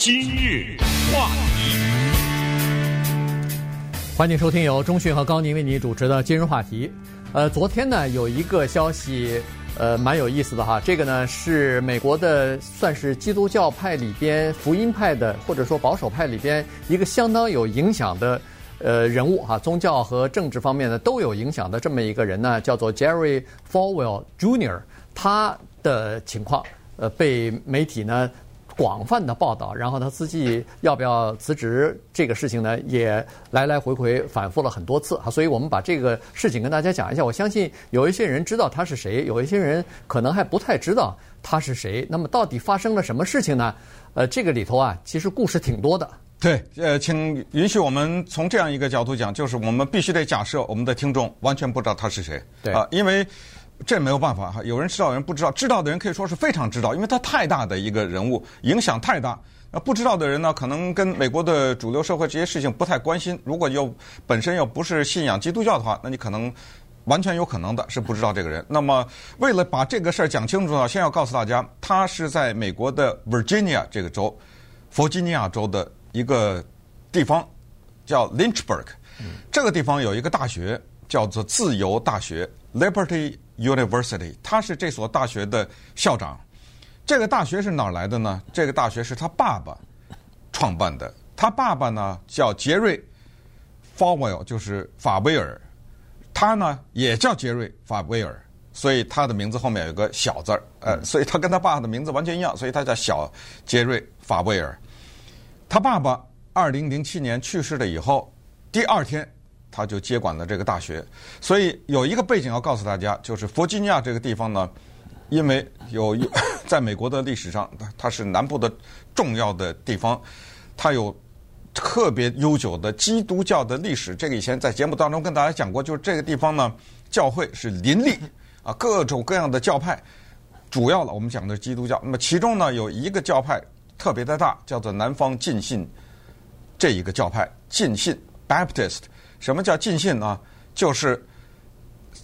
今日话题，欢迎收听由中讯和高宁为你主持的今日话题。呃，昨天呢有一个消息，呃，蛮有意思的哈。这个呢是美国的，算是基督教派里边福音派的，或者说保守派里边一个相当有影响的呃人物哈，宗教和政治方面呢都有影响的这么一个人呢，叫做 Jerry Falwell Jr. 他的情况。呃，被媒体呢广泛的报道，然后他自己要不要辞职这个事情呢，也来来回回反复了很多次啊。所以我们把这个事情跟大家讲一下。我相信有一些人知道他是谁，有一些人可能还不太知道他是谁。那么到底发生了什么事情呢？呃，这个里头啊，其实故事挺多的。对，呃，请允许我们从这样一个角度讲，就是我们必须得假设我们的听众完全不知道他是谁。对啊，因为。这没有办法哈，有人知道，有人不知道。知道的人可以说是非常知道，因为他太大的一个人物，影响太大。那不知道的人呢，可能跟美国的主流社会这些事情不太关心。如果又本身又不是信仰基督教的话，那你可能完全有可能的是不知道这个人。那么，为了把这个事儿讲清楚呢，先要告诉大家，他是在美国的 Virginia 这个州，弗吉尼亚州的一个地方，叫 Lynchburg。这个地方有一个大学，叫做自由大学 （Liberty）。University，他是这所大学的校长。这个大学是哪儿来的呢？这个大学是他爸爸创办的。他爸爸呢叫杰瑞·法威尔，就是法威尔。他呢也叫杰瑞·法威尔，所以他的名字后面有个小字儿。呃，所以他跟他爸爸的名字完全一样，所以他叫小杰瑞·法威尔。他爸爸二零零七年去世了以后，第二天。他就接管了这个大学，所以有一个背景要告诉大家，就是弗吉尼亚这个地方呢，因为有 在美国的历史上，它是南部的重要的地方，它有特别悠久的基督教的历史。这个以前在节目当中跟大家讲过，就是这个地方呢，教会是林立啊，各种各样的教派，主要的我们讲的是基督教。那么其中呢，有一个教派特别的大，叫做南方浸信这一个教派，浸信 Baptist。什么叫浸信呢？就是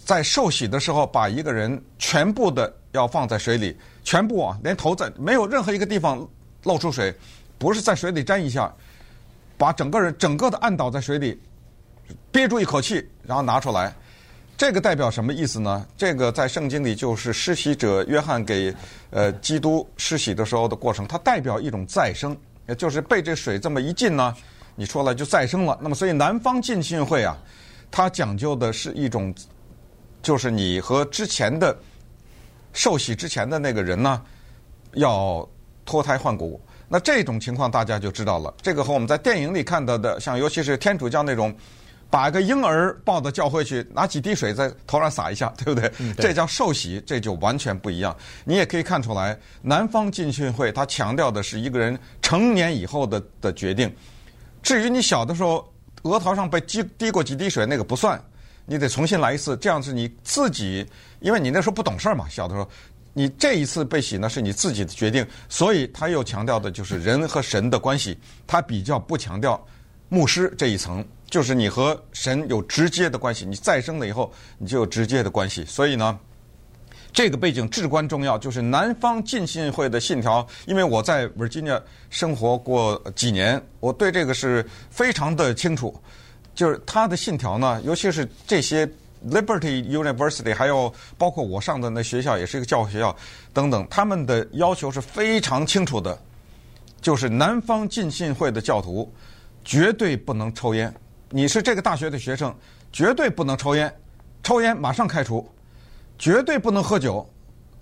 在受洗的时候，把一个人全部的要放在水里，全部啊，连头在没有任何一个地方露出水，不是在水里沾一下，把整个人整个的按倒在水里，憋住一口气，然后拿出来。这个代表什么意思呢？这个在圣经里就是施洗者约翰给呃基督施洗的时候的过程，它代表一种再生，也就是被这水这么一浸呢。你说了就再生了，那么所以南方浸信会啊，它讲究的是一种，就是你和之前的受洗之前的那个人呢，要脱胎换骨。那这种情况大家就知道了。这个和我们在电影里看到的，像尤其是天主教那种，把一个婴儿抱到教会去，拿几滴水在头上洒一下，对不对？嗯，对。这叫受洗，这就完全不一样。你也可以看出来，南方浸信会它强调的是一个人成年以后的的决定。至于你小的时候额头上被滴滴过几滴水，那个不算，你得重新来一次。这样是你自己，因为你那时候不懂事儿嘛，小的时候，你这一次被洗呢是你自己的决定。所以他又强调的就是人和神的关系，他比较不强调牧师这一层，就是你和神有直接的关系。你再生了以后，你就有直接的关系。所以呢。这个背景至关重要，就是南方浸信会的信条。因为我在 Virginia 生活过几年，我对这个是非常的清楚。就是他的信条呢，尤其是这些 Liberty University，还有包括我上的那学校，也是一个教会学校等等，他们的要求是非常清楚的。就是南方浸信会的教徒绝对不能抽烟。你是这个大学的学生，绝对不能抽烟，抽烟马上开除。绝对不能喝酒，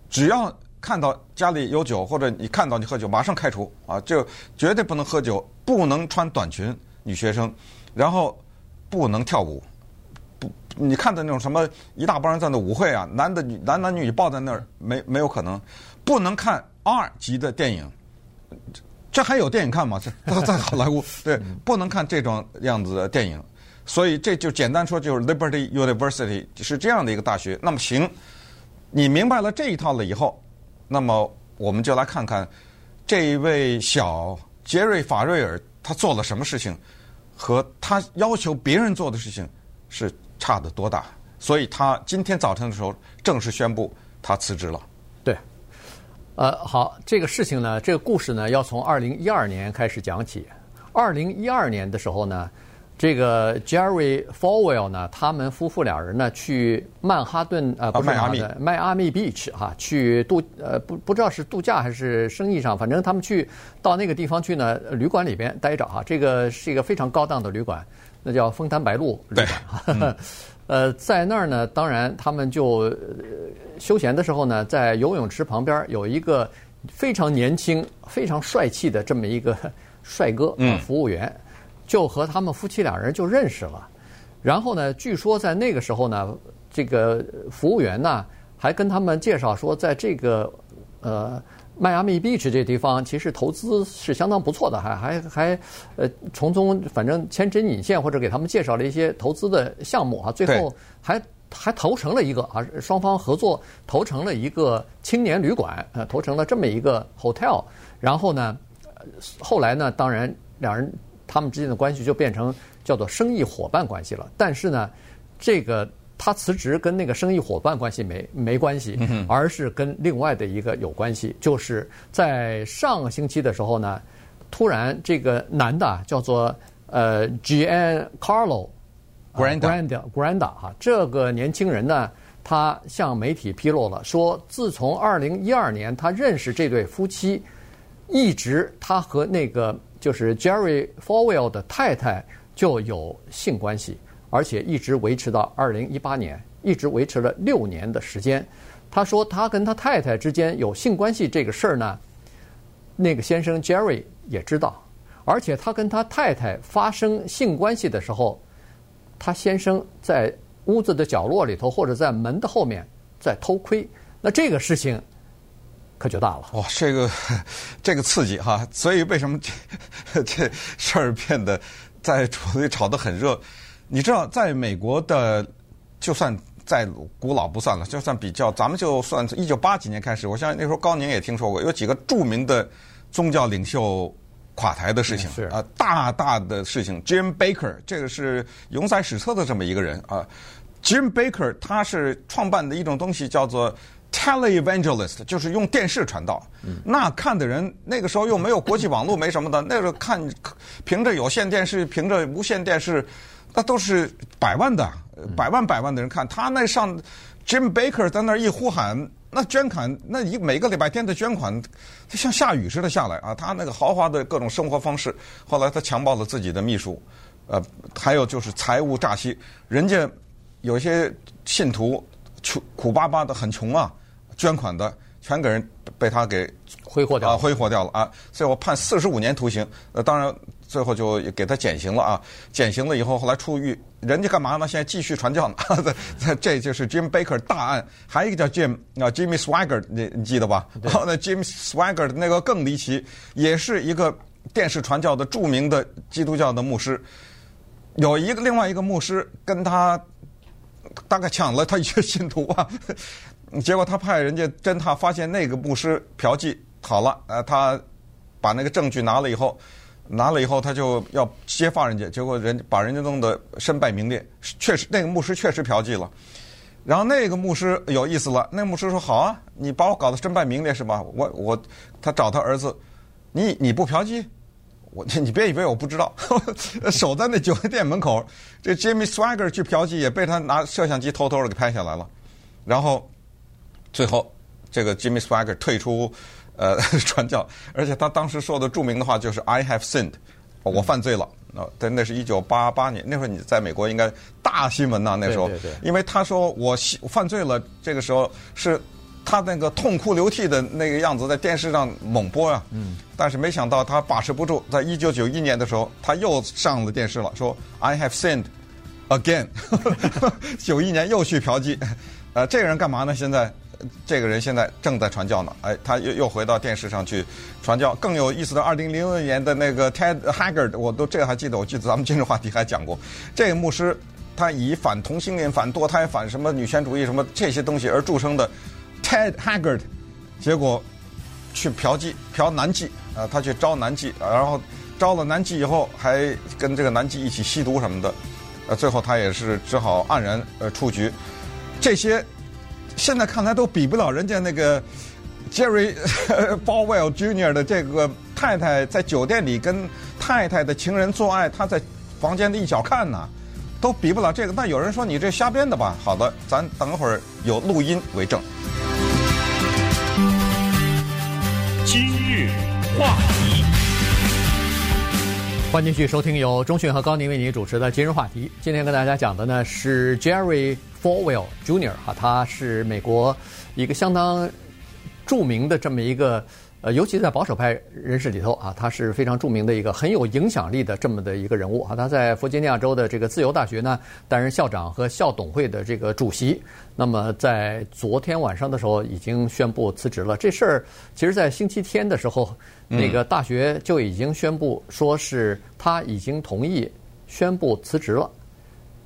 只要看到家里有酒，或者你看到你喝酒，马上开除啊！就绝对不能喝酒，不能穿短裙，女学生，然后不能跳舞，不，你看的那种什么一大帮人在那舞会啊，男的女男男女女抱在那儿，没没有可能，不能看 R 级的电影，这还有电影看吗？这在好莱坞，对，不能看这种样子的电影。所以这就简单说，就是 Liberty University 是这样的一个大学。那么行，你明白了这一套了以后，那么我们就来看看这一位小杰瑞·法瑞尔他做了什么事情，和他要求别人做的事情是差得多大。所以他今天早晨的时候正式宣布他辞职了。对，呃，好，这个事情呢，这个故事呢，要从二零一二年开始讲起。二零一二年的时候呢，这个 Jerry Falwell 呢，他们夫妇两人呢，去曼哈顿呃，不是曼哈顿，迈阿密 Beach 哈，去度呃不不知道是度假还是生意上，反正他们去到那个地方去呢，旅馆里边待着哈。这个是一个非常高档的旅馆，那叫枫丹白露旅馆。对。嗯 呃，在那儿呢，当然他们就、呃、休闲的时候呢，在游泳池旁边有一个非常年轻、非常帅气的这么一个 帅哥服务员，就和他们夫妻两人就认识了。然后呢，据说在那个时候呢，这个服务员呢还跟他们介绍说，在这个呃。迈阿密 Beach 这地方其实投资是相当不错的，还还还呃从中反正牵针引线或者给他们介绍了一些投资的项目啊，最后还还投成了一个啊，双方合作投成了一个青年旅馆，呃，投成了这么一个 hotel。然后呢，后来呢，当然两人他们之间的关系就变成叫做生意伙伴关系了。但是呢，这个。他辞职跟那个生意伙伴关系没没关系，而是跟另外的一个有关系。就是在上个星期的时候呢，突然这个男的叫做呃 Giancarlo Granda Granda 哈，这个年轻人呢，他向媒体披露了说，自从二零一二年他认识这对夫妻，一直他和那个就是 Jerry Falwell 的太太就有性关系。而且一直维持到二零一八年，一直维持了六年的时间。他说他跟他太太之间有性关系这个事儿呢，那个先生 Jerry 也知道。而且他跟他太太发生性关系的时候，他先生在屋子的角落里头或者在门的后面在偷窥。那这个事情可就大了。哇，这个这个刺激哈！所以为什么这这事儿变得在处里炒得很热？你知道，在美国的，就算再古老不算了，就算比较，咱们就算一九八几年开始，我相信那时候高宁也听说过，有几个著名的宗教领袖垮台的事情，啊、呃，大大的事情。Jim Baker 这个是永载史册的这么一个人啊、呃、，Jim Baker 他是创办的一种东西叫做 Televangelist，就是用电视传道。嗯、那看的人那个时候又没有国际网络，没什么的，那个看凭着有线电视，凭着无线电视。那都是百万的，百万百万的人看他那上，Jim Baker 在那儿一呼喊，那捐款，那一每个礼拜天的捐款，就像下雨似的下来啊！他那个豪华的各种生活方式，后来他强暴了自己的秘书，呃，还有就是财务诈欺，人家有些信徒穷苦巴巴的很穷啊，捐款的全给人被他给挥霍掉了，挥霍掉了啊！所以我判四十五年徒刑，呃，当然。最后就给他减刑了啊！减刑了以后，后来出狱，人家干嘛呢？现在继续传教呢。这就是 Jim Baker 大案，还有一个叫 Jim 啊，Jimmy Swaggart，你你记得吧？然后呢，Jimmy Swaggart 那个更离奇，也是一个电视传教的著名的基督教的牧师。有一个另外一个牧师跟他大概抢了他一些信徒啊，结果他派人家侦探发现那个牧师嫖妓，好了，呃，他把那个证据拿了以后。拿了以后，他就要揭发人家，结果人把人家弄得身败名裂。确实，那个牧师确实嫖妓了。然后那个牧师有意思了，那个牧师说：“好啊，你把我搞得身败名裂是吧？我我他找他儿子，你你不嫖妓，我你别以为我不知道。守在那酒店门口，这 Jimmy Swaggart 去嫖妓也被他拿摄像机偷偷的给拍下来了。然后最后这个 Jimmy Swaggart 退出。”呃，传教，而且他当时说的著名的话就是 “I have sinned”，我犯罪了。啊，但那是一九八八年，那会儿你在美国应该大新闻呐。那时候，对对对，因为他说我犯罪了，这个时候是他那个痛哭流涕的那个样子在电视上猛播呀。嗯。但是没想到他把持不住，在一九九一年的时候，他又上了电视了，说 “I have sinned again”。九一年又去嫖妓，呃，这个人干嘛呢？现在？这个人现在正在传教呢，哎，他又又回到电视上去传教。更有意思的，二零零六年的那个 Ted Haggard，我都这个还记得，我记得咱们今日话题还讲过。这个牧师他以反同性恋、反堕胎、反什么女权主义什么这些东西而著称的 Ted Haggard，结果去嫖妓，嫖男妓啊，他去招男妓，然后招了男妓以后，还跟这个男妓一起吸毒什么的，呃，最后他也是只好黯然呃出局。这些。现在看来都比不了人家那个 Jerry Bowell Jr. 的这个太太在酒店里跟太太的情人做爱，他在房间的一角看呢，都比不了这个。那有人说你这瞎编的吧？好的，咱等会儿有录音为证。今日话题，欢迎继续收听由中讯和高宁为您主持的今日话题。今天跟大家讲的呢是 Jerry Falwell Jr. 哈，他是美国一个相当著名的这么一个。呃，尤其在保守派人士里头啊，他是非常著名的一个很有影响力的这么的一个人物啊。他在弗吉尼亚州的这个自由大学呢，担任校长和校董会的这个主席。那么在昨天晚上的时候，已经宣布辞职了。这事儿其实，在星期天的时候，那个大学就已经宣布说是他已经同意宣布辞职了。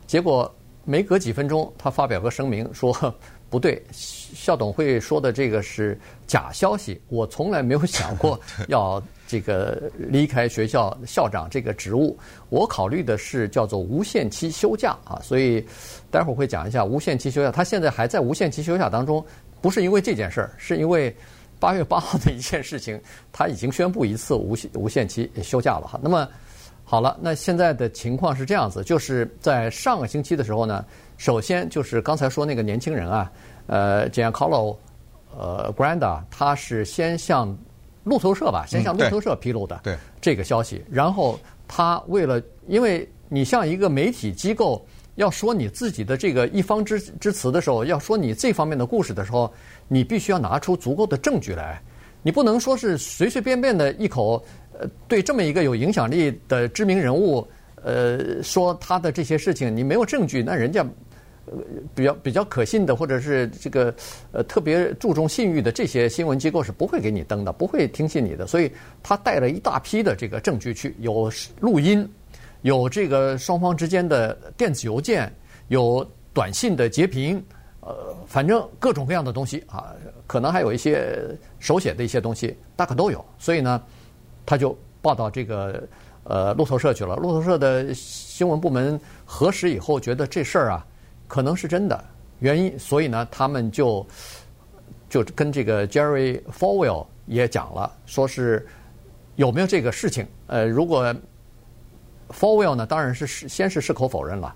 结果没隔几分钟，他发表个声明说。不对，校董会说的这个是假消息。我从来没有想过 要这个离开学校校长这个职务。我考虑的是叫做无限期休假啊，所以待会儿会讲一下无限期休假。他现在还在无限期休假当中，不是因为这件事儿，是因为八月八号的一件事情，他已经宣布一次无限无限期休假了哈。那么好了，那现在的情况是这样子，就是在上个星期的时候呢。首先就是刚才说那个年轻人啊，呃，Giancarlo，呃，Granda，他是先向路透社吧，先向路透社披露的这个消息。嗯、然后他为了，因为你像一个媒体机构要说你自己的这个一方之之词的时候，要说你这方面的故事的时候，你必须要拿出足够的证据来，你不能说是随随便便的一口，呃，对这么一个有影响力的知名人物，呃，说他的这些事情，你没有证据，那人家。比较比较可信的，或者是这个呃特别注重信誉的这些新闻机构是不会给你登的，不会听信你的。所以他带了一大批的这个证据去，有录音，有这个双方之间的电子邮件，有短信的截屏，呃，反正各种各样的东西啊，可能还有一些手写的一些东西，大概都有。所以呢，他就报到这个呃路透社去了。路透社的新闻部门核实以后，觉得这事儿啊。可能是真的原因，所以呢，他们就就跟这个 Jerry Falwell 也讲了，说是有没有这个事情。呃，如果 Falwell 呢，当然是先是矢口否认了，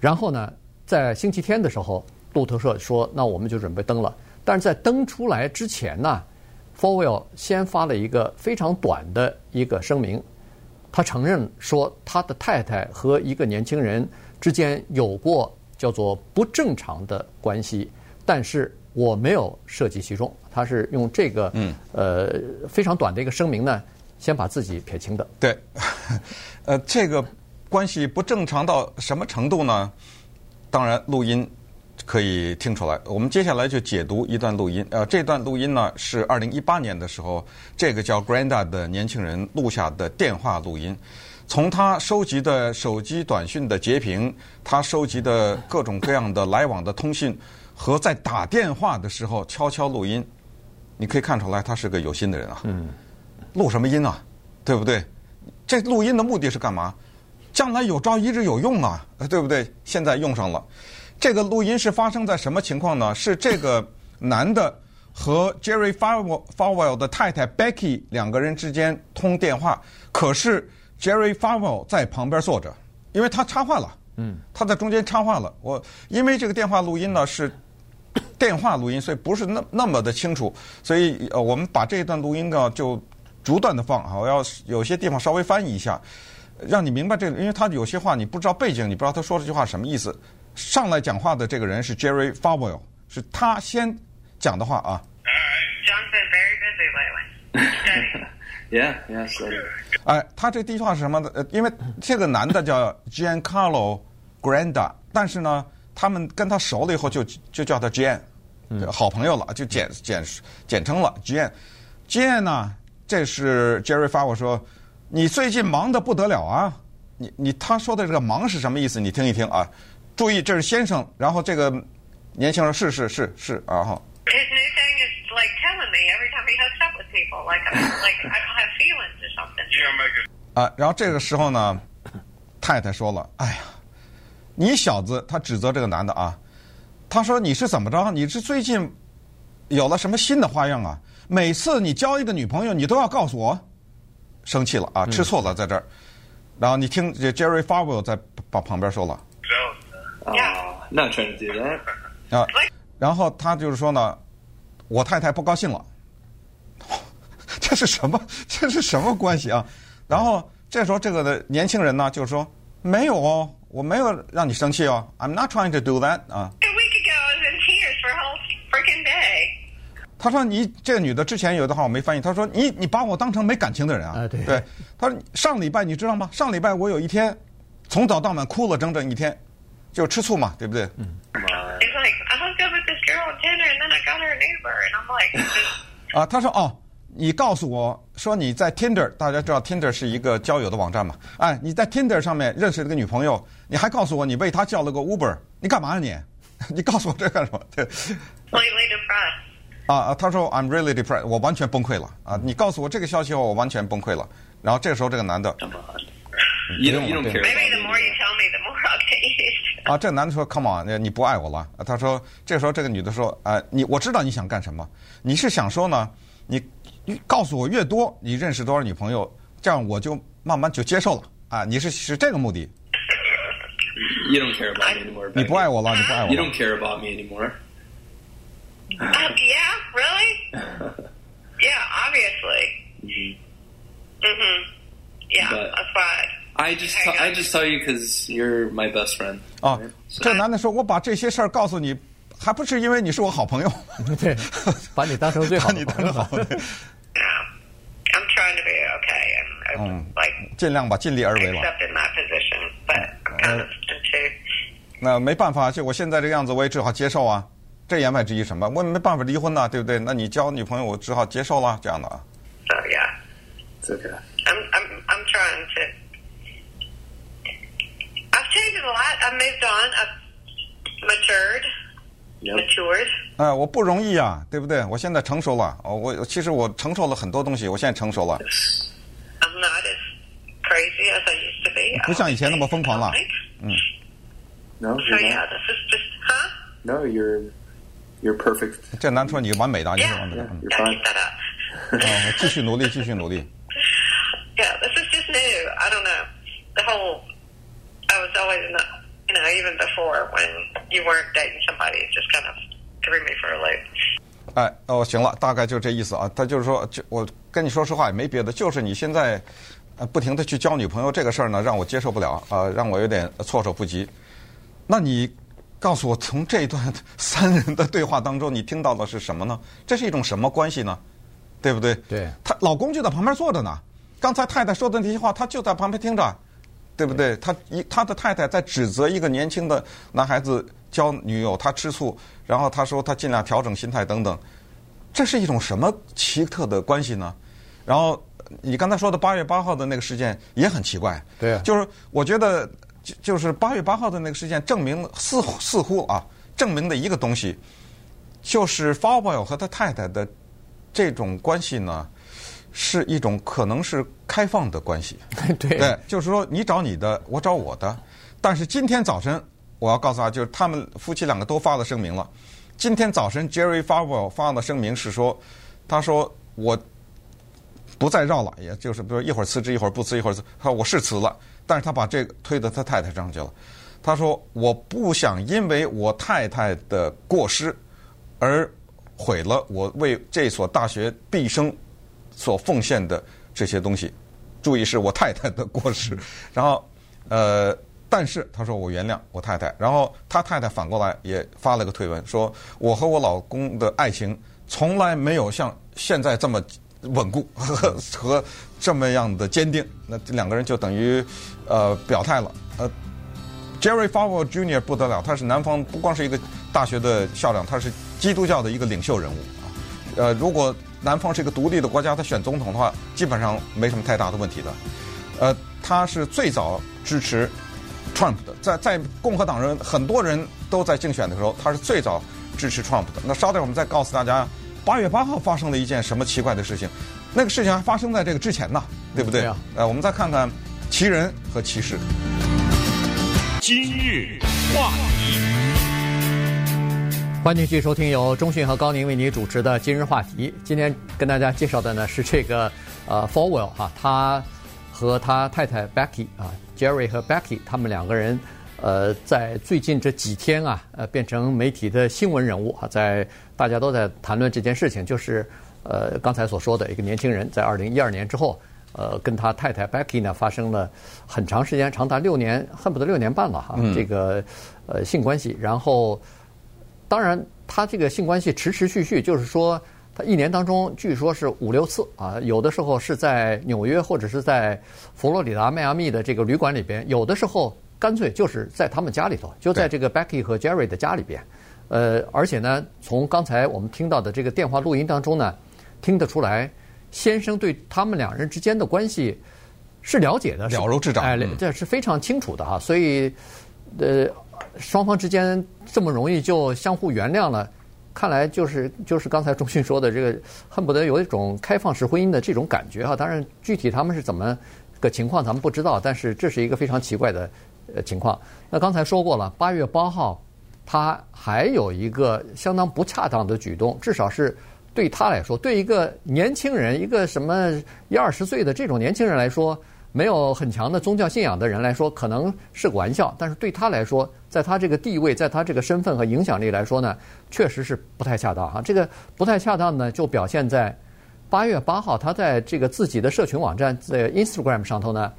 然后呢，在星期天的时候，路透社说，那我们就准备登了。但是在登出来之前呢，Falwell 先发了一个非常短的一个声明，他承认说他的太太和一个年轻人之间有过。叫做不正常的关系，但是我没有涉及其中。他是用这个嗯呃非常短的一个声明呢，先把自己撇清的。对，呃，这个关系不正常到什么程度呢？当然，录音可以听出来。我们接下来就解读一段录音。呃，这段录音呢是二零一八年的时候，这个叫 Granda 的年轻人录下的电话录音。从他收集的手机短讯的截屏，他收集的各种各样的来往的通信，和在打电话的时候悄悄录音，你可以看出来他是个有心的人啊。嗯。录什么音啊？对不对？这录音的目的是干嘛？将来有朝一日有用啊，对不对？现在用上了。这个录音是发生在什么情况呢？是这个男的和 Jerry Falwell 的太太 Becky 两个人之间通电话，可是。Jerry Falwell 在旁边坐着，因为他插话了。嗯，他在中间插话了。我因为这个电话录音呢是电话录音，所以不是那那么的清楚，所以呃，我们把这一段录音呢就逐段的放啊。我要有些地方稍微翻译一下，让你明白这个，因为他有些话你不知道背景，你不知道他说这句话什么意思。上来讲话的这个人是 Jerry Falwell，是他先讲的话啊。Yeah, yeah, so. 哎，他这第一句话是什么呢？呃，因为这个男的叫 Giancarlo Granda，但是呢，他们跟他熟了以后就就叫他 Gian，好朋友了，就简简简称了 Gian。Gian 呢，这是 Jerry Falwell 说，你最近忙得不得了啊！你你他说的这个忙是什么意思？你听一听啊，注意这是先生，然后这个年轻人是是是是啊哈。啊，然后这个时候呢，太太说了：“哎呀，你小子，他指责这个男的啊，他说你是怎么着？你是最近有了什么新的花样啊？每次你交一个女朋友，你都要告诉我生气了啊，吃醋了在这儿。然后你听这 Jerry Falwell 在旁旁边说了。Oh, do that. 啊，然后他就是说呢，我太太不高兴了。这是什么？这是什么关系啊？然后这时候这个的年轻人呢，就是说没有哦，我没有让你生气哦，I'm not trying to do that 啊。A week ago, I was in tears for a whole freaking day. 他说你这个女的之前有一段话我没翻译，他说你你把我当成没感情的人啊？啊对对。他说上礼拜你知道吗？上礼拜我有一天从早到晚哭了整整一天，就吃醋嘛，对不对？嗯。He's like, I hooked up with this girl on Tinder, and then I got her an Uber, and I'm like, 啊，他说哦，你告诉我，说你在 Tinder，大家知道 Tinder 是一个交友的网站嘛？哎，你在 Tinder 上面认识了个女朋友，你还告诉我你为她叫了个 Uber，你干嘛呀你？你告诉我这干什么？Really depressed 啊啊！他说 I'm really depressed，我完全崩溃了啊！你告诉我这个消息后我完全崩溃了。然后这个时候这个男的，Come don't care。Maybe the more you tell me, the more。啊，这个男的说 Come on，你不爱我了。他说这个时候这个女的说啊，你我知道你想干什么，你是想说呢你。你告诉我越多，你认识多少女朋友，这样我就慢慢就接受了啊！你是是这个目的？You don't care about me anymore. 你不爱我了，你不爱我 You don't。care about me anymore. Uh, yeah, really? Yeah, obviously. Mhm. Yeah, But- that's why. I just t- I just tell you because you're my best friend. 啊这男的说：“我把这些事儿告诉你，还不是因为你是我好朋友，对，把你当成最好把的你朋友当好朋友，Yeah. I'm trying to be okay 嗯。尽量吧尽力而为吧。那没办法就我现在这个样子我也只好接受啊。这言外之意什么？我也没办法离婚呐对不对？那你交女朋友我只好接受了这样的。啊 yeah 这个 i'm i'm trying to i've changed a lot. I've moved on. I've matured. 啊我不容易啊对不对？我现在成熟了。我其实我承受了很多东西我现在成熟了。I'm not as crazy as I used to be. 不像以前那么疯狂了。 No, So you're yeah, not. this is just huh? No, you're you're perfect. 这男说你完美的，你是 Yeah. 完美的。 Yeah, 嗯 you're Gotta fine. keep that up. 哦，我继续努力，继续努力。 Yeah, this is just new. I don't know. The whole. I was always in the. You know, even before when you weren't dating somebody, it just kind of threw me for a loop. 哎，哦，行了，大概就这意思啊。他就是说，就我跟你说实话也没别的，就是你现在 呃不停的去交女朋友这个事儿呢，让我接受不了啊、呃，让我有点措手不及。那你告诉我，从这一段三人的对话当中，你听到的是什么呢？这是一种什么关系呢？对不对？对她老公就在旁边坐着呢。刚才太太说的那些话，他就在旁边听着，对不对？他一他的太太在指责一个年轻的男孩子交女友，他吃醋，然后他说他尽量调整心态等等，这是一种什么奇特的关系呢？然后你刚才说的八月八号的那个事件也很奇怪，对啊就是我觉得就就是八月八号的那个事件证明似乎似乎啊证明的一个东西，就是 Falwell 和他太太的这种关系呢，是一种可能是开放的关系。对对，就是说你找你的，我找我的。但是今天早晨，我要告诉他，就是他们夫妻两个都发了声明了。今天早晨，Jerry Falwell 发的声明是说，他说我不再绕了，也就是比如一会儿辞职，一会儿不辞，一会儿辞。他说我是辞了，但是他把这个推到他太太上去了。他说我不想因为我太太的过失而毁了我为这所大学毕生所奉献的这些东西。注意是我太太的过失，然后呃，但是他说我原谅我太太，然后他太太反过来也发了个推文，说我和我老公的爱情从来没有像现在这么稳固和 和这么样的坚定。那这两个人就等于呃表态了。呃，Jerry Falwell Jr. 不得了，他是南方不光是一个大学的校长，他是基督教的一个领袖人物啊。呃，如果南方是一个独立的国家，他选总统的话，基本上没什么太大的问题的。呃，他是最早支持 Trump 的，在在共和党人很多人都在竞选的时候，他是最早支持 Trump 的。那稍等，我们再告诉大家，八月八号发生了一件什么奇怪的事情？那个事情还发生在这个之前呢，对不对？对啊呃，我们再看看奇人和奇事。今日话题，欢迎继续收听由中讯和高宁为你主持的今日话题。今天跟大家介绍的呢是这个呃，Forwell 哈，他和他太太 Becky 啊，Jerry 和 Becky 他们两个人呃在最近这几天啊呃变成媒体的新闻人物啊，在大家都在谈论这件事情，就是呃刚才所说的一个年轻人在二零一二年之后呃跟他太太 Becky 呢发生了很长时间，长达六年，恨不得六年半了哈，嗯、这个呃性关系，然后。当然，他这个性关系持持续续，就是说，他一年当中据说是五六次啊，有的时候是在纽约或者是在佛罗里达迈阿密的这个旅馆里边，有的时候干脆就是在他们家里头，就在这个 Becky 和 Jerry 的家里边。呃，而且呢，从刚才我们听到的这个电话录音当中呢，听得出来，先生对他们两人之间的关系是了解的，了如指掌，哎，这是非常清楚的哈。所以，呃。双方之间这么容易就相互原谅了，看来就是就是刚才钟迅说的这个，恨不得有一种开放式婚姻的这种感觉哈。当然，具体他们是怎么个情况咱们不知道，但是这是一个非常奇怪的呃情况。那刚才说过了，八月八号他还有一个相当不恰当的举动，至少是对他来说，对一个年轻人，一个什么一二十岁的这种年轻人来说。没有很强的宗教信仰的人来说，可能是个玩笑；但是对他来说，在他这个地位，在他这个身份和影响力来说呢，确实是不太恰当啊。这个不太恰当呢，就表现在八月八号，他在这个自己的社群网站在 Instagram 上头呢，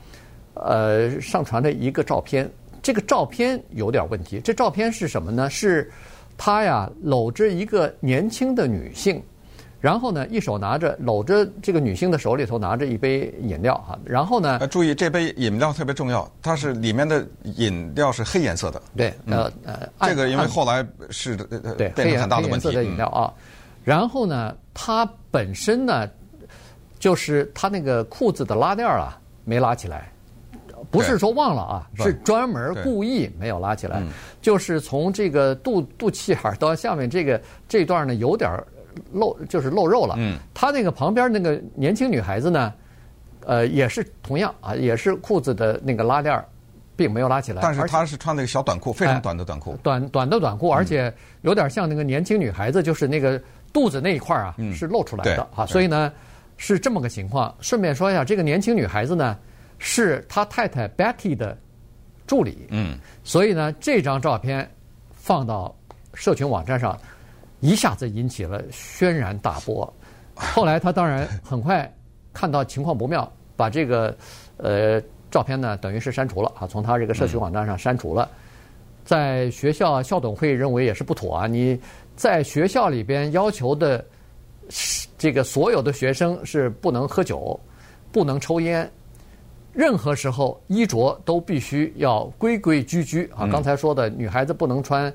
呃，上传了一个照片。这个照片有点问题。这照片是什么呢？是他呀搂着一个年轻的女性。然后呢，一手拿着搂着这个女性的手里头拿着一杯饮料哈，然后呢，注意这杯饮料特别重要，它是里面的饮料是黑颜色的。对，呃呃，这个因为后来是对变成很大的问题。黑颜色的饮料啊，然后呢，它本身呢，就是他那个裤子的拉链啊没拉起来，不是说忘了啊，是专门故意没有拉起来，就是从这个肚肚脐眼到下面这个这段呢有点。露就是露肉了。嗯，他那个旁边那个年轻女孩子呢，呃，也是同样啊，也是裤子的那个拉链并没有拉起来。但是她是穿那个小短裤，非常短的短裤。短短的短裤，而且有点像那个年轻女孩子，就是那个肚子那一块啊，是露出来的啊。所以呢，是这么个情况。顺便说一下，这个年轻女孩子呢，是他太太 Becky 的助理。嗯，所以呢，这张照片放到社群网站上。一下子引起了轩然大波，后来他当然很快看到情况不妙，把这个呃照片呢等于是删除了啊，从他这个社群网站上删除了。在学校校董会认为也是不妥啊，你在学校里边要求的这个所有的学生是不能喝酒、不能抽烟，任何时候衣着都必须要规规矩矩啊。刚才说的女孩子不能穿。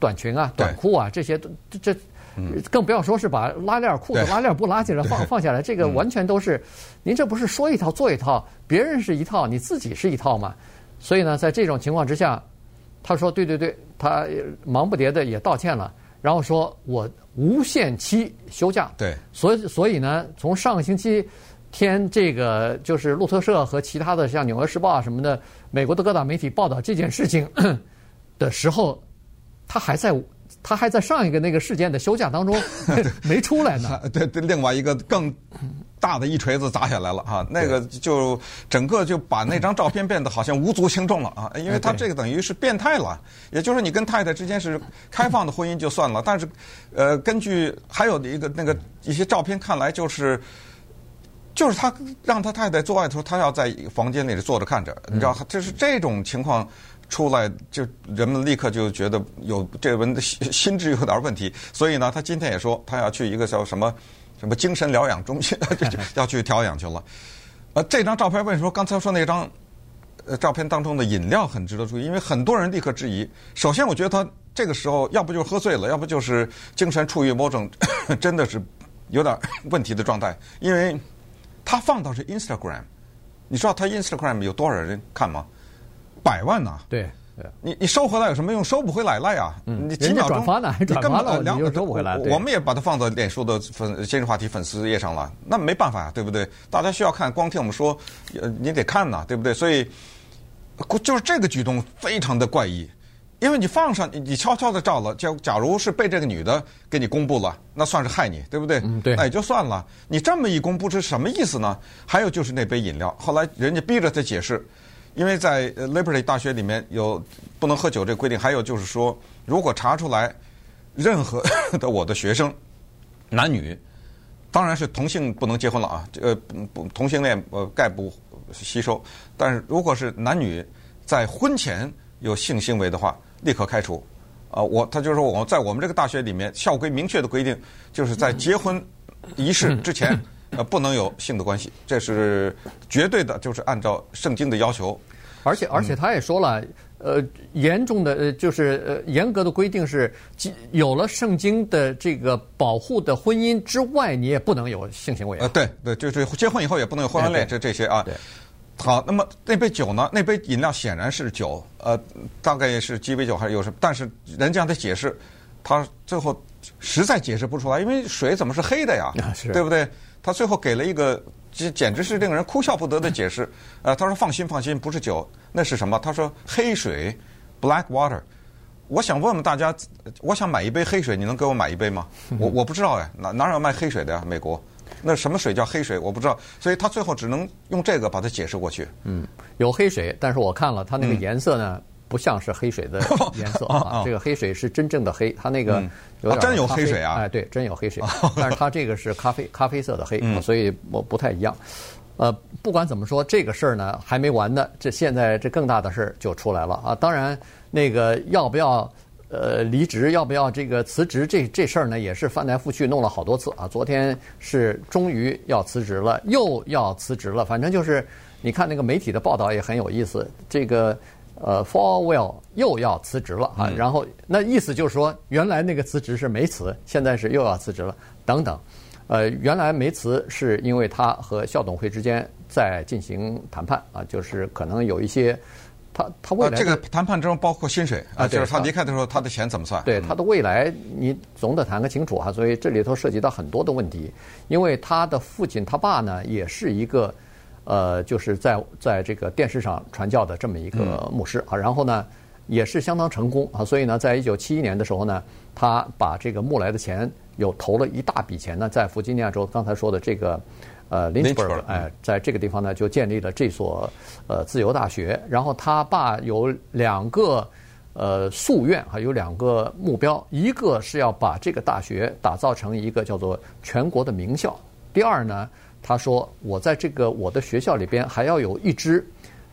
短裙啊，短裤啊，这些这这，更不要说是把拉链裤子拉链不拉起来放放下来，这个完全都是，您这不是说一套做一套，别人是一套，你自己是一套嘛？所以呢，在这种情况之下，他说对对对，他忙不迭的也道歉了，然后说我无限期休假。对，所以所以呢，从上个星期天这个就是路透社和其他的像纽约时报啊什么的，美国的各大媒体报道这件事情 的时候。他还在，他还在上一个那个事件的休假当中 没出来呢。对对，另外一个更大的一锤子砸下来了哈，那个就整个就把那张照片变得好像无足轻重了啊，因为他这个等于是变态了。也就是你跟太太之间是开放的婚姻就算了，但是呃，根据还有一个那个一些照片看来，就是就是他让他太太做爱的时候，他要在房间里坐着看着，你知道，就是这种情况。出来就人们立刻就觉得有这个人的心心智有点问题，所以呢，他今天也说他要去一个叫什么 什么精神疗养中心，要去调养去了。呃，这张照片为什么说刚才说那张呃照片当中的饮料很值得注意？因为很多人立刻质疑。首先，我觉得他这个时候要不就是喝醉了，要不就是精神处于某种 真的是有点问题的状态。因为他放到是 Instagram，你知道他 Instagram 有多少人看吗？百万呐、啊！对，你你收回来有什么用？收不回来了呀！嗯、你几秒钟转发呢？转发了，两又收不回来。我们也把它放到脸书的粉今日话题粉丝页上了，那没办法呀，对不对？大家需要看，光听我们说，呃你得看呐，对不对？所以，就是这个举动非常的怪异。因为你放上你你悄悄的照了，就假如是被这个女的给你公布了，那算是害你，对不对？嗯对那也就算了。你这么一公布是什么意思呢？还有就是那杯饮料，后来人家逼着他解释，因为在呃 Liberty 大学里面有不能喝酒这个规定，还有就是说，如果查出来任何的我的学生男女，当然是同性不能结婚了啊，这个不不同性恋呃概不吸收，但是如果是男女在婚前有性行为的话，立刻开除。啊、我他就是说我在我们这个大学里面校规明确的规定，就是在结婚仪式之前呃不能有性的关系，这是绝对的，就是按照圣经的要求。而且而且他也说了，呃，严重的呃就是呃严格的规定是，即有了圣经的这个保护的婚姻之外，你也不能有性行为、呃，对对，就是结婚以后也不能有婚外恋，哎这这些啊。对好，那么那杯酒呢？那杯饮料显然是酒，呃，大概也是鸡尾酒还是有什么？但是人家的解释，他最后实在解释不出来，因为水怎么是黑的呀？啊对不对？他最后给了一个，这简直是令人哭笑不得的解释。呃，他说放心放心，不是酒，那是什么？他说黑水，black water。我想问问大家，我想买一杯黑水，你能给我买一杯吗？我我不知道哎，哪哪有卖黑水的呀？美国。那什么水叫黑水？我不知道，所以他最后只能用这个把它解释过去。嗯，有黑水，但是我看了它那个颜色呢，不像是黑水的 颜色啊这个黑水是真正的黑，它那个嗯有点啊真有黑水啊哎，对，真有黑水，但是它这个是咖啡咖啡色的黑，嗯所以我不太一样。呃，不管怎么说，这个事儿呢还没完呢，这现在这更大的事儿就出来了啊！当然，那个要不要？呃，离职要不要这个辞职？这这事儿呢，也是翻来覆去弄了好多次啊。昨天是终于要辞职了，又要辞职了。反正就是，你看那个媒体的报道也很有意思。这个呃，Falwell 又要辞职了啊。然后那意思就是说，原来那个辞职是没辞，现在是又要辞职了，等等。呃，原来没辞是因为他和校董会之间在进行谈判啊，就是可能有一些。他他未呃，来这个谈判中包括薪水啊就是他离开的时候，他的钱怎么算？对他的未来，你总得谈个清楚哈。所以这里头涉及到很多的问题，因为他的父亲他爸呢，也是一个呃，就是在在这个电视上传教的这么一个牧师啊。然后呢，也是相当成功啊。所以呢，在一九七一年的时候呢，他把这个募来的钱有投了一大笔钱呢，在弗吉尼亚州刚才说的这个。呃 Lynchburg 哎，在这个地方呢，就建立了这所呃自由大学。然后他爸有两个呃夙愿，还有两个目标，一个是要把这个大学打造成一个叫做全国的名校。第二呢，他说我在这个我的学校里边还要有一支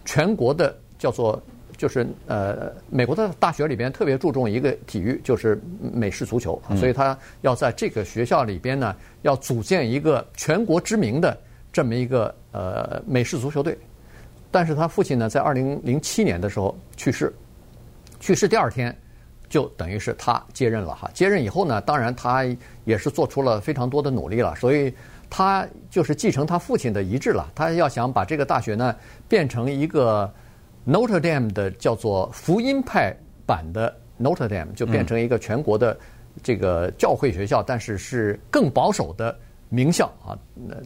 全国的叫做。就是呃，美国的大学里边特别注重一个体育，就是美式足球，所以他要在这个学校里边呢，要组建一个全国知名的这么一个呃美式足球队。但是他父亲呢，在二零零七年的时候去世，去世第二天就等于是他接任了哈。接任以后呢，当然他也是做出了非常多的努力了，所以他就是继承他父亲的遗志了。他要想把这个大学呢变成一个。Notre Dame 的叫做福音派版的 Notre Dame 就变成一个全国的这个教会学校，但是是更保守的名校啊。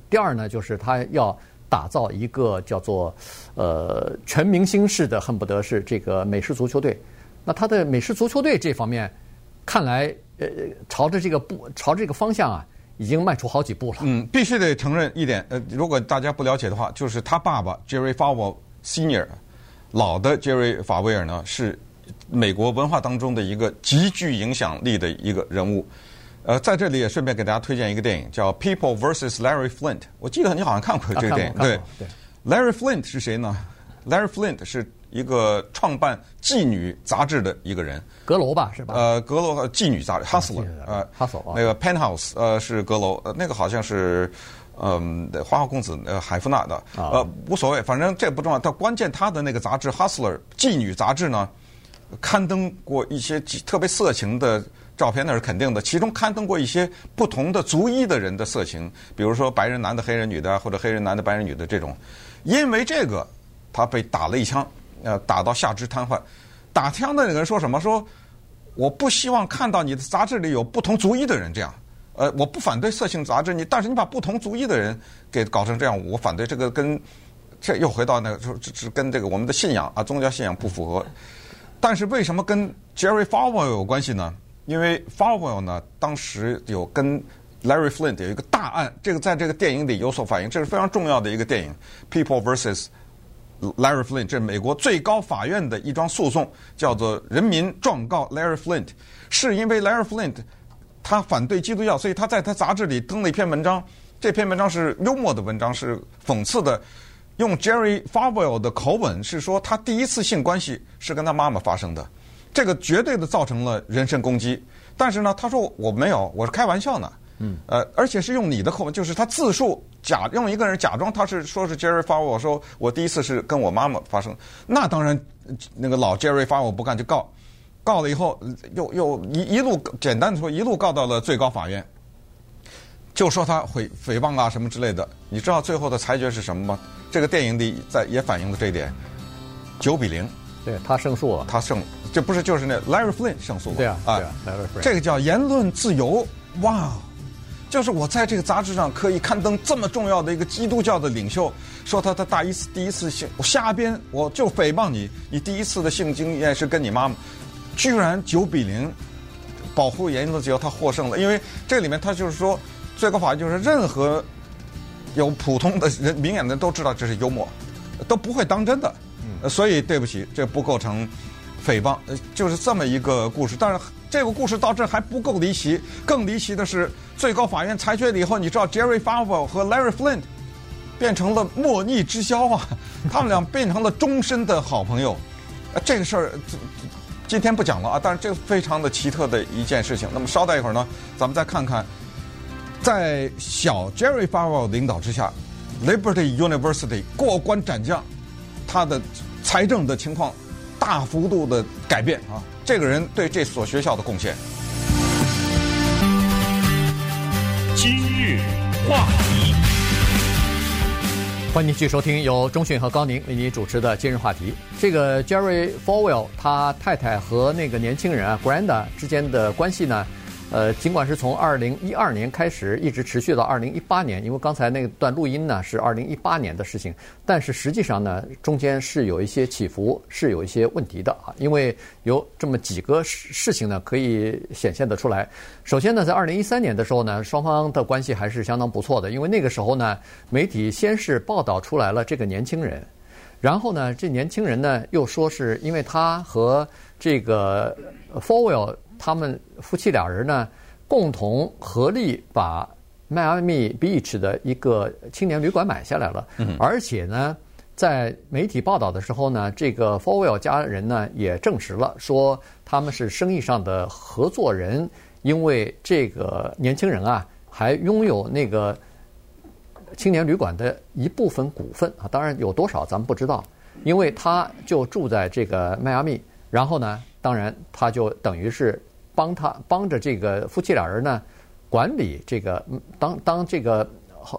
第二呢，就是他要打造一个叫做呃全明星式的，恨不得是这个美式足球队。那他的美式足球队这方面，看来呃朝着这个步朝这个方向啊，已经迈出好几步了。嗯，必须得承认一点，呃，如果大家不了解的话，就是他爸爸 Jerry Falwell Senior。老的杰瑞·法威尔呢，是美国文化当中的一个极具影响力的一个人物。呃，在这里也顺便给大家推荐一个电影，叫《People vs. Larry Flint》。我记得你好像看过这个电影，啊、对对。Larry Flint 是谁呢？Larry Flint 是一个创办妓女杂志的一个人。阁楼吧，是吧？呃，阁楼妓女杂志《Hustler》呃，《，Hustler，》那个《Penthouse》呃是阁楼，呃那个好像是。嗯，花花公子呃海夫纳的呃无所谓，反正这不重要。但关键他的那个杂志《Hustler》妓女杂志呢，刊登过一些特别色情的照片，那是肯定的。其中刊登过一些不同的族裔的人的色情，比如说白人男的、黑人女的，或者黑人男的、白人女的这种。因为这个，他被打了一枪，呃，打到下肢瘫痪。打枪的那个人说什么？说我不希望看到你的杂志里有不同族裔的人这样。呃，我不反对色情杂志，你但是你把不同族裔的人给搞成这样，我反对这个跟这又回到那个，就是跟这个我们的信仰啊，宗教信仰不符合。但是为什么跟 Jerry Falwell 有关系呢？因为 Falwell 呢，当时有跟 Larry Flint 有一个大案，这个在这个电影里有所反映，这是非常重要的一个电影，People vs. Larry Flint，这是美国最高法院的一桩诉讼，叫做“人民状告 Larry Flint”，是因为 Larry Flint 他反对基督教，所以他在他杂志里登了一篇文章，这篇文章是幽默的文章，是讽刺的，用 Jerry Falwell 的口吻是说他第一次性关系是跟他妈妈发生的，这个绝对的造成了人身攻击。但是呢，他说我没有，我是开玩笑呢。嗯，呃，而且是用你的口吻，就是他自述假用一个人假装他是说是 Jerry Falwell，说我第一次是跟我妈妈发生，那当然那个老 Jerry Falwell 不干就告，告了以后又又一一路简单的说一路告到了最高法院，就说他诽诽谤啊什么之类的，你知道最后的裁决是什么吗？这个电影里在也反映了这一点，九比零，对他胜诉了，他胜，这不是就是那 Larry Flynn 胜诉了，对啊，对啊，Larry Flynn 这个叫言论自由，哇。就是我在这个杂志上可以刊登这么重要的一个基督教的领袖，说他他大一次第一次性，我瞎编，我就诽谤你，你第一次的性经验是跟你妈妈，居然九比零，保护言论自由，他获胜了。因为这里面他就是说，最高法院就是任何有普通的人、明眼人都知道这是幽默，都不会当真的。所以对不起，这不构成诽谤，就是这么一个故事。但是。这个故事到这还不够离奇，更离奇的是，最高法院裁决了以后，你知道 Jerry Falwell 和 Larry Flint 变成了莫逆之交啊，他们俩变成了终身的好朋友。这个事儿今天不讲了啊，但是这个非常的奇特的一件事情。那么稍待一会儿呢，咱们再看看，在小 Jerry Falwell 领导之下，Liberty University 过关斩将，他的财政的情况大幅度的改变啊。这个人对这所学校的贡献。今日话题，欢迎继续收听由中讯和高宁为您主持的今日话题。这个 Jerry Falwell 他太太和那个年轻人啊 Granda 之间的关系呢？呃，尽管是从二零一二年开始，一直持续到二零一八年，因为刚才那段录音呢是二零一八年的事情，但是实际上呢，中间是有一些起伏，是有一些问题的啊。因为有这么几个事事情呢，可以显现得出来。首先呢，在二零一三年的时候呢，双方的关系还是相当不错的，因为那个时候呢，媒体先是报道出来了这个年轻人，然后呢，这年轻人呢又说是因为他和这个 Forwell 他们夫妻俩人呢，共同合力把迈阿密 Beach 的一个青年旅馆买下来了。而且呢，在媒体报道的时候呢，这个 Falwell 家人呢也证实了，说他们是生意上的合作人，因为这个年轻人啊还拥有那个青年旅馆的一部分股份啊，当然有多少咱们不知道，因为他就住在这个迈阿密，然后呢。当然，他就等于是帮他帮着这个夫妻俩人呢管理这个当当这个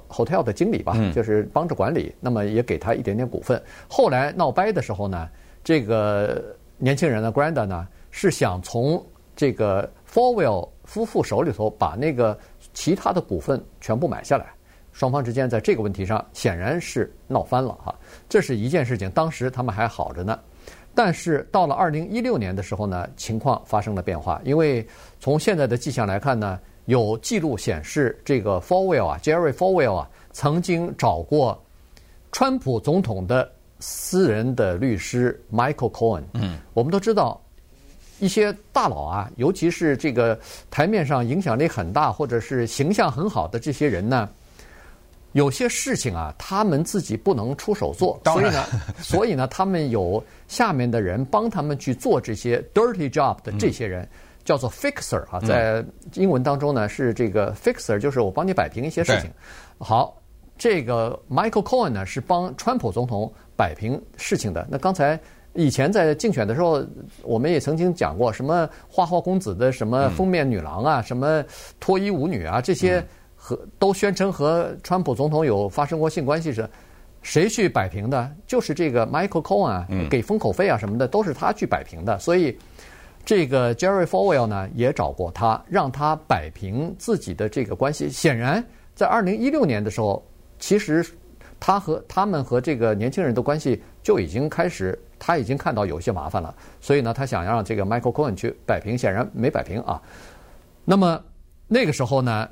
hotel 的经理吧，就是帮着管理。那么也给他一点点股份。后来闹掰的时候呢，这个年轻人呢，Granda 呢是想从这个 Forwell 夫妇手里头把那个其他的股份全部买下来。双方之间在这个问题上显然是闹翻了哈。这是一件事情，当时他们还好着呢。但是到了二零一六年的时候呢，情况发生了变化。因为从现在的迹象来看呢，有记录显示，这个 Falwell 啊，Jerry Falwell 啊，曾经找过川普总统的私人的律师 Michael Cohen。嗯，我们都知道一些大佬啊，尤其是这个台面上影响力很大或者是形象很好的这些人呢。有些事情啊，他们自己不能出手做，所以呢，所以呢，他们有下面的人帮他们去做这些 dirty job 的这些人，嗯、叫做 fixer 啊，在英文当中呢是这个 fixer，就是我帮你摆平一些事情。好，这个 Michael Cohen 呢是帮川普总统摆平事情的。那刚才以前在竞选的时候，我们也曾经讲过什么花花公子的什么封面女郎啊，嗯、什么脱衣舞女啊这些。和都宣称和川普总统有发生过性关系时，谁去摆平的？就是这个 Michael Cohen 啊，给封口费啊什么的，都是他去摆平的。所以，这个 Jerry Falwell 呢也找过他，让他摆平自己的这个关系。显然，在二零一六年的时候，其实他和他们和这个年轻人的关系就已经开始他已经看到有些麻烦了，所以呢，他想让这个 Michael Cohen 去摆平，显然没摆平啊。那么那个时候呢，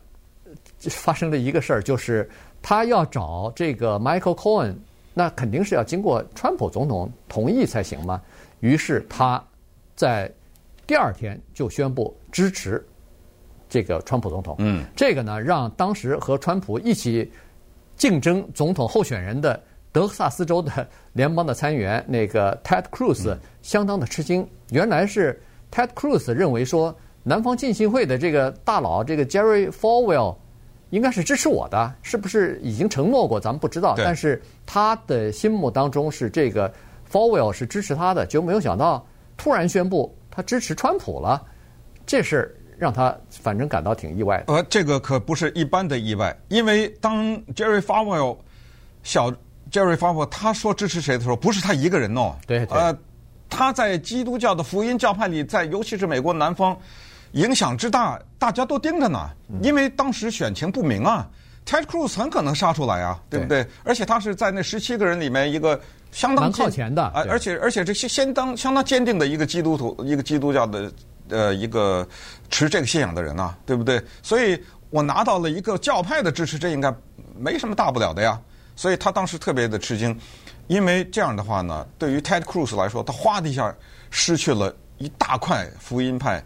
发生的一个事儿，就是他要找这个 Michael Cohen，那肯定是要经过川普总统同意才行嘛。于是他在第二天就宣布支持这个川普总统。嗯，这个呢，让当时和川普一起竞争总统候选人的德克萨斯州的联邦的参议员那个 Ted Cruz 相当的吃惊。原来是 Ted Cruz 认为说，南方浸信会的这个大佬这个 Jerry Falwell 应该是支持我的，是不是已经承诺过？咱们不知道。但是他的心目当中是这个 Falwell 是支持他的，就没有想到突然宣布他支持川普了，这事让他反正感到挺意外的。呃，这个可不是一般的意外，因为当 Jerry Falwell 小 Jerry Falwell 他说支持谁的时候，不是他一个人哦。对对。呃，他在基督教的福音教派里，在尤其是美国南方。影响之大，大家都盯着呢。因为当时选情不明啊，Ted Cruz 很可能杀出来啊，对不对？而且他是在那十七个人里面一个相当靠前的，啊，而且而且这些相当相当坚定的一个基督徒，一个基督教的呃一个持这个信仰的人啊，对不对？所以我拿到了一个教派的支持，这应该没什么大不了的呀。所以他当时特别的吃惊，因为这样的话呢，对于 Ted Cruz 来说，他哗的一下失去了一大块福音派。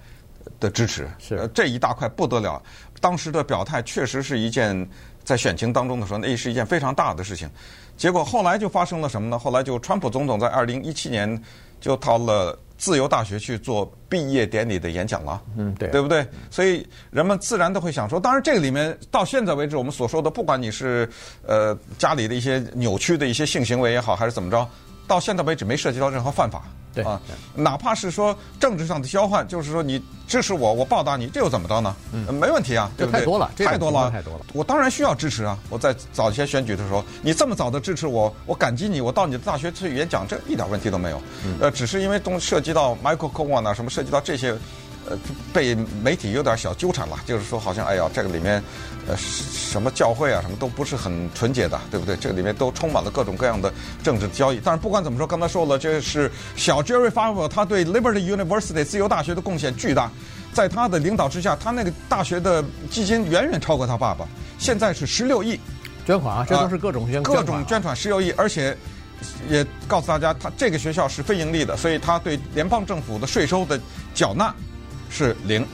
的支持是这一大块不得了，当时的表态确实是一件在选情当中的时候，那是一件非常大的事情。结果后来就发生了什么呢？后来就川普总统在二零一七年就到了自由大学去做毕业典礼的演讲了。嗯，对，对不对？所以人们自然都会想说，当然这个里面到现在为止，我们所说的，不管你是呃家里的一些扭曲的一些性行为也好，还是怎么着。到现在为止没涉及到任何犯法，对啊，哪怕是说政治上的交换，就是说你支持我，我报答你，这又怎么着呢？嗯，没问题啊，对不对？太多了，太多了，太多了。我当然需要支持啊！我在早些选举的时候，你这么早的支持我，我感激你，我到你的大学去演讲，这一点问题都没有。呃，只是因为东涉及到 Michael Cohen 啊，什么涉及到这些。呃，被媒体有点小纠缠了，就是说好像哎呀，这个里面，呃，什么教会啊，什么都不是很纯洁的，对不对？这个里面都充满了各种各样的政治交易。但是不管怎么说，刚才说了，这是小 Jerry Falwell 他对 Liberty University 自由大学的贡献巨大，在他的领导之下，他那个大学的基金远远超过他爸爸，现在是十六亿捐款啊，这都是各种捐款、啊、各种捐款十六亿，而且也告诉大家，他这个学校是非盈利的，所以他对联邦政府的税收的缴纳。是零。